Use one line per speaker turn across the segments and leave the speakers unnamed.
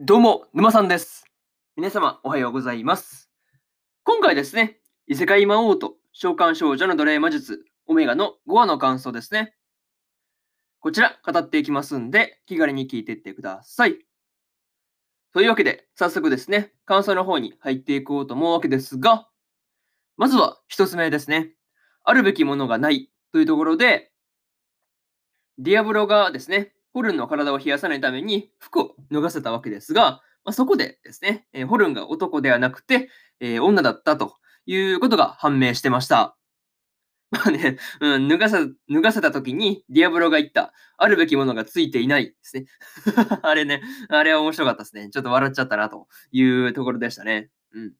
どうも、沼さんです。皆様、おはようございます。今回ですね、異世界魔王と召喚少女の奴隷魔術、オメガの5話の感想ですね。こちら、語っていきますんで、気軽に聞いていってください。というわけで、早速ですね、感想の方に入っていこうと思うわけですが、まずは一つ目ですね、あるべきものがないというところで、ディアブロがですね、ホルンの体を冷やさないために服を脱がせたわけですが、まあ、そこでですね、えーホルンが男ではなくて、えー女だったということが判明してました。まあね、うん、脱がせ脱がせた時にディアブロが言った、あるべきものがついていないですね。あれね、あれは面白かったですね。ちょっと笑っちゃったなというところでしたね。うん。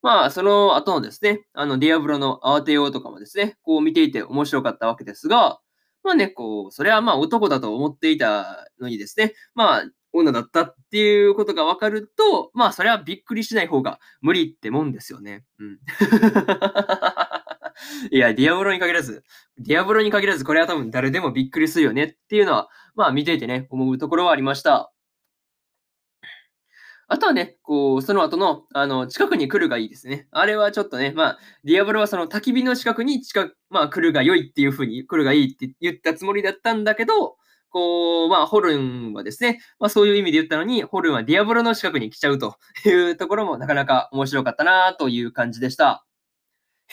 まあ、その後のですね、あの、ディアブロの慌てようとかもですね、こう見ていて面白かったわけですが、まあね、こう、それはまあ男だと思っていたのにですね、まあ、女だったっていうことが分かると、まあ、それはびっくりしない方が無理ってもんですよね。うん。いや、ディアブロに限らず、ディアブロに限らず、これは多分誰でもびっくりするよねっていうのは、まあ見ていてね、思うところはありました。あとはね、こう、その後の、あの、近くに来るがいいですね。あれはちょっとね、まあ、ディアブロはその焚き火の近くに近く、まあ、来るが良いっていうふうに、来るがいいって言ったつもりだったんだけど、こう、まあ、ホルンはですね、まあ、そういう意味で言ったのに、ホルンはディアブロの近くに来ちゃうというところもなかなか面白かったなという感じでした。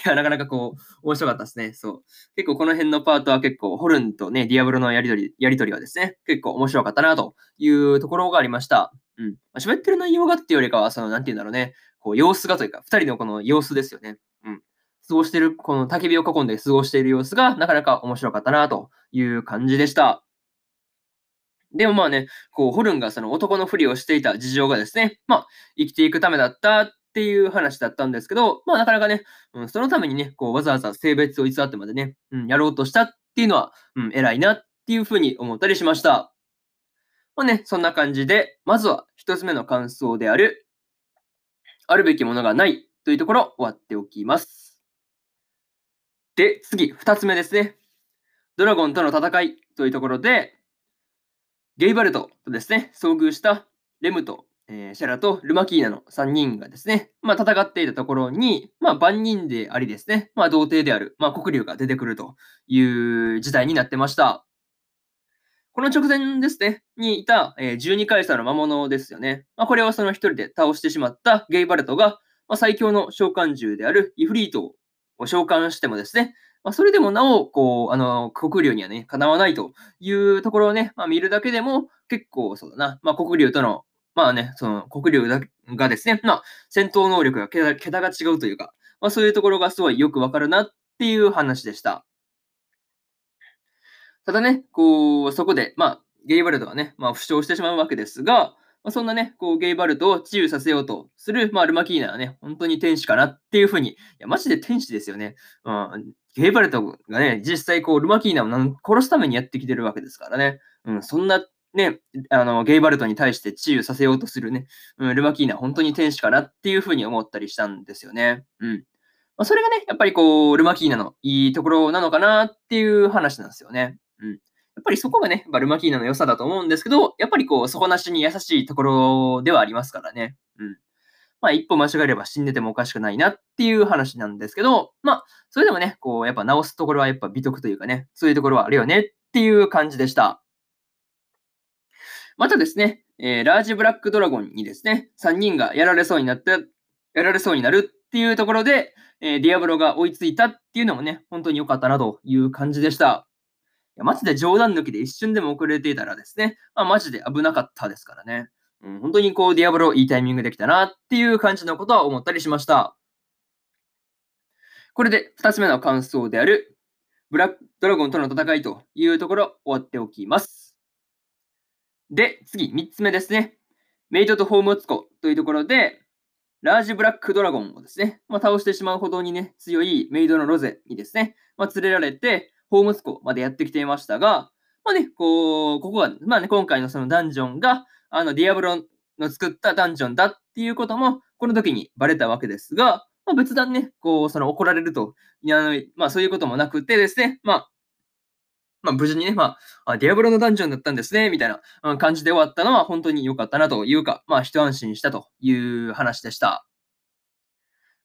いや、なかなかこう、面白かったですね。そう。結構この辺のパートは結構、ホルンとね、ディアブロのやりとり、やりとりはですね、結構面白かったなというところがありました。うん。まあ、喋ってる内容がっていうよりかは、その、なんて言うんだろうね、こう、様子がというか、二人のこの様子ですよね。うん。過ごしてる、この焚き火を囲んで過ごしている様子が、なかなか面白かったなという感じでした。でもまあね、こう、ホルンがその男のふりをしていた事情がですね、まあ、生きていくためだったっていう話だったんですけど、まあなかなかね、うん、そのためにね、こう、わざわざ性別を偽ってまでね、うん、やろうとしたっていうのは、うん、偉いなっていうふうに思ったりしました。まあね、そんな感じで、まずは一つ目の感想である、あるべきものがないというところ終わっておきます。で、次、二つ目ですね。ドラゴンとの戦いというところで、ゲイバルトとですね、遭遇したレムと、えーシャラとルマキーナの3人がですね、まあ、戦っていたところに、まあ、万人でありですね、まあ、童貞である、まあ、黒竜が出てくるという事態になってました。この直前ですね、にいた、えー12回差の魔物ですよね。まあ、これをその一人で倒してしまったゲイバルトが、まあ、最強の召喚獣であるイフリートを召喚してもですね、まあ、それでもなお、こう、あの、黒竜にはね、かなわないというところをね、まあ、見るだけでも、結構、そうだな、まあ、黒竜との、まあね、その、黒竜がですね、まあ、戦闘能力が桁桁が違うというか、まあ、そういうところがすごいよくわかるなっていう話でした。ただね、こう、そこで、まあ、ゲイバルトはね、まあ、負傷してしまうわけですが、まあ、そんなね、こう、ゲイバルトを治癒させようとする、まあ、ルマキーナはね、本当に天使かなっていうふうに、いや、マジで天使ですよね。うん、ゲイバルトがね、実際こう、ルマキーナを殺すためにやってきてるわけですからね。うん、そんな、ね、あの、ゲイバルトに対して治癒させようとするね、うん、ルマキーナ本当に天使かなっていうふうに思ったりしたんですよね。うん。まあ、それがね、やっぱりこう、ルマキーナのいいところなのかなっていう話なんですよね。うん。やっぱりそこがね、やっぱルマキーナの良さだと思うんですけど、やっぱりこう、底なしに優しいところではありますからね。うん。まあ、一歩間違えれば死んでてもおかしくないなっていう話なんですけど、まあ、それでもね、こう、やっぱ直すところはやっぱ美徳というかね、そういうところはあるよねっていう感じでした。またですね、えーラージブラックドラゴンにですね、3人がやられそうになって、やられそうになるっていうところで、えーディアブロが追いついたっていうのもね、本当に良かったなという感じでした。いやマジで冗談抜きで一瞬でも遅れていたらですね、まあ、マジで危なかったですからね。うん、本当にこう、ディアブロいいタイミングできたなっていう感じのことは思ったりしました。これで2つ目の感想である、ブラックドラゴンとの戦いというところ終わっておきます。で、次、3つ目ですね。メイドとホームツコというところで、ラージブラックドラゴンをですね、まあ、倒してしまうほどにね、強いメイドのロゼにですね、まあ、連れられて、ホームツコまでやってきていましたが、まあね、こう、ここが、まあね、今回のそのダンジョンが、あの、ディアブロの作ったダンジョンだっていうことも、この時にバレたわけですが、まあ、別段ね、こう、その怒られると、いやまあそういうこともなくてですね、まあ、まあ、無事にね、まあ、ディアブロのダンジョンだったんですね、みたいな感じで終わったのは本当に良かったなというか、まあ、一安心したという話でした。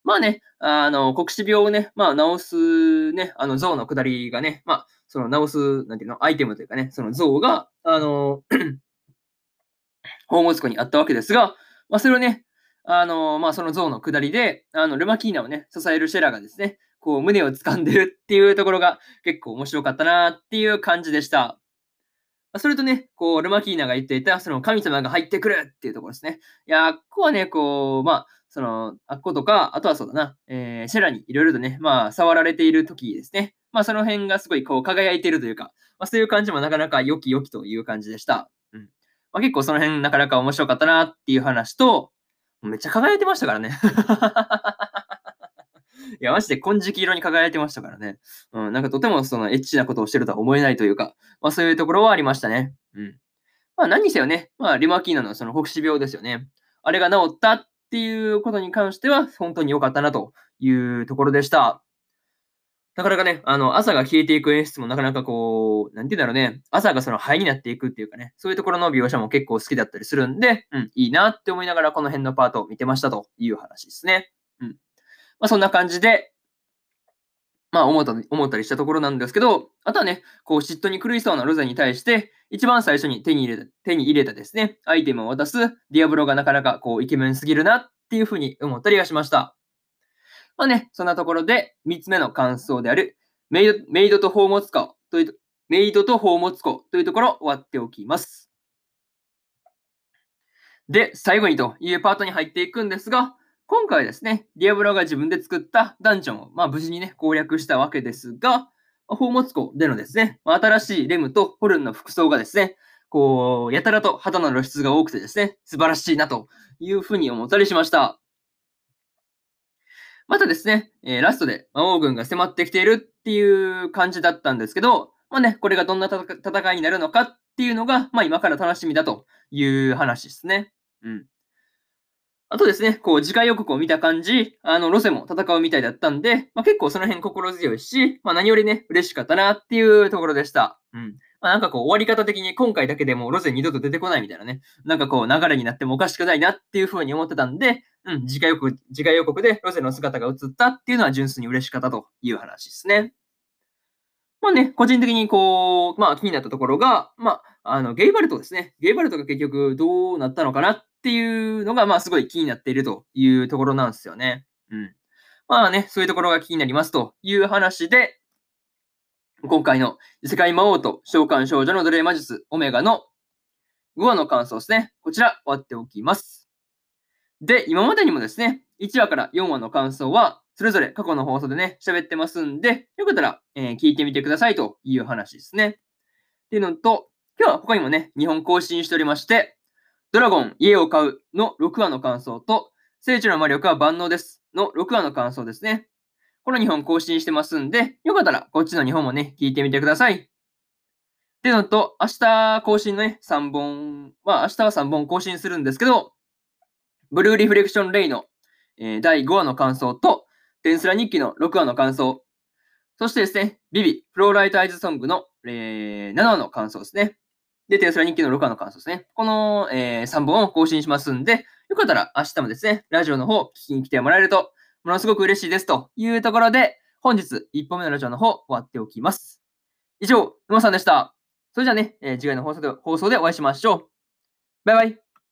まあね、あの、黒死病をね、まあ、治すね、あの、像の下りがね、まあ、その治す、なんていうの、アイテムというかね、その像が、あの、宝物庫にあったわけですが、まあ、それをね、あの、まあ、その像の下りで、あの、ルマキーナをね、支えるシェラがですね、こう、胸を掴んでるっていうところが結構面白かったなっていう感じでした。それとね、こう、ルマキーナが言っていた、その神様が入ってくるっていうところですね。いや、ここはね、こう、まあ、その、あっことか、あとはそうだな、えーシェラにいろいろとね、まあ、触られている時ですね。まあ、その辺がすごい、こう、輝いているというか、まあ、そういう感じもなかなか良き良きという感じでした。うん。まあ、結構その辺なかなか面白かったなっていう話と、めっちゃ輝いてましたからね。いや、マジで金色色に輝いてましたからね。うん、なんかとてもそのエッチなことをしてるとは思えないというか、まあそういうところはありましたね。うん。まあ何にせよね、まあリマーキーナのその北死病ですよね。あれが治ったっっていうことに関しては本当に良かったなというところでした。なかなかね、あの、朝が消えていく演出もなかなかこう、なんて言うんだろうね、朝がその灰になっていくっていうかね、そういうところの描写も結構好きだったりするんで、うん、いいなって思いながらこの辺のパートを見てましたという話ですね。うん。まあそんな感じで、まあ思った思ったりしたところなんですけど、あとはね、こう嫉妬に狂いそうなロゼに対して、一番最初に手に入れた、手に入れたですね、アイテムを渡すディアブロがなかなかこうイケメンすぎるなっていうふうに思ったりはしました。まあね、そんなところで3つ目の感想である、メイドメイドと宝物庫という、メイドと宝物庫というところ終わっておきます。で、最後にというパートに入っていくんですが、今回ですね、ディアブロが自分で作ったダンジョンを、まあ、無事にね、攻略したわけですが、宝物庫でのですね、ま新しいレムとホルンの服装がですね、こう、やたらと肌の露出が多くてですね、素晴らしいなというふうに思ったりしました。またですね、えーラストで魔王軍が迫ってきているっていう感じだったんですけど、まあね、これがどんな戦戦いになるのかっていうのが、まあ今から楽しみだという話ですね。うん。あとですね、こう、次回予告を見た感じ、あの、ロセも戦うみたいだったんで、まあ、結構その辺心強いし、まあ、何よりね、嬉しかったなっていうところでした。うん。まあ、なんかこう、終わり方的に今回だけでもロセ二度と出てこないみたいなね、なんかこう、流れになってもおかしくないなっていう風に思ってたんで、うん、次回予告、次回予告でロセの姿が映ったっていうのは純粋に嬉しかったという話ですね。まあね、個人的にこう、まあ気になったところが、まあ、あの、ゲイバルトですね。ゲイバルトが結局どうなったのかなっっていうのが、まあすごい気になっているというところなんですよね。うん。まあね、そういうところが気になりますという話で、今回の世界魔王と召喚少女の奴隷魔術オメガの5話の感想ですね。こちら終わっておきます。で、今までにもですね、1話から4話の感想は、それぞれ過去の放送でね、喋ってますんで、よかったら、えー聞いてみてくださいという話ですね。っていうのと、今日は他にもね、日本更新しておりまして、ドラゴン家を買うの6話の感想と、聖地の魔力は万能ですの6話の感想ですね。この2本更新してますんで、よかったらこっちの2本もね、聞いてみてください。っていうのと、明日更新のね、3本、まあ明日は3本更新するんですけど、ブルーリフレクションレイの、えー第5話の感想と、テンスラ日記の6話の感想、そしてですね、ビビ、フローライトアイズソングの、えー7話の感想ですね。で、テスラ日記の6話の感想ですね。この、え3本を更新しますんで、よかったら明日もですね、ラジオの方聞きに来てもらえると、ものすごく嬉しいですというところで、本日1本目のラジオの方終わっておきます。以上、沼さんでした。それじゃあね、えー次回の放送で放送でお会いしましょう。バイバイ。